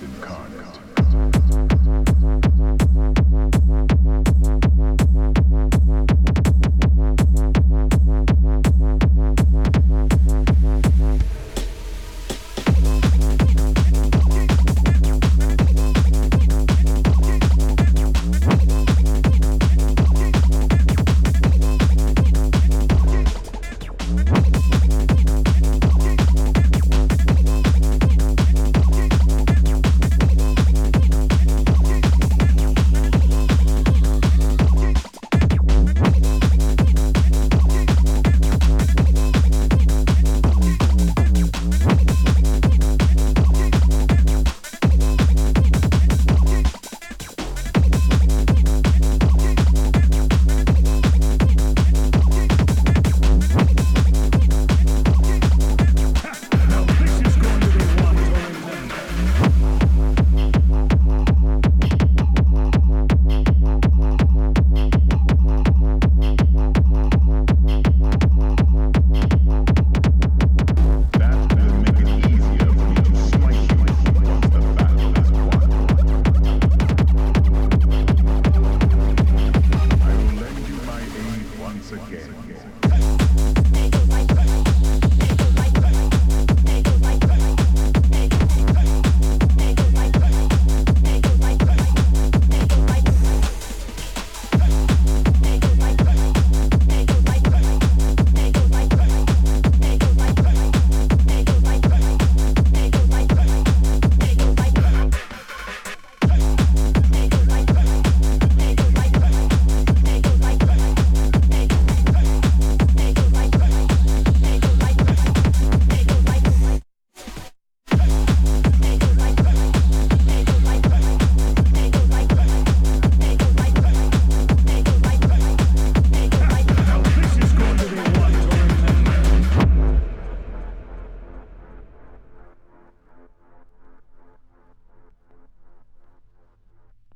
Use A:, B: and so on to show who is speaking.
A: incarnate.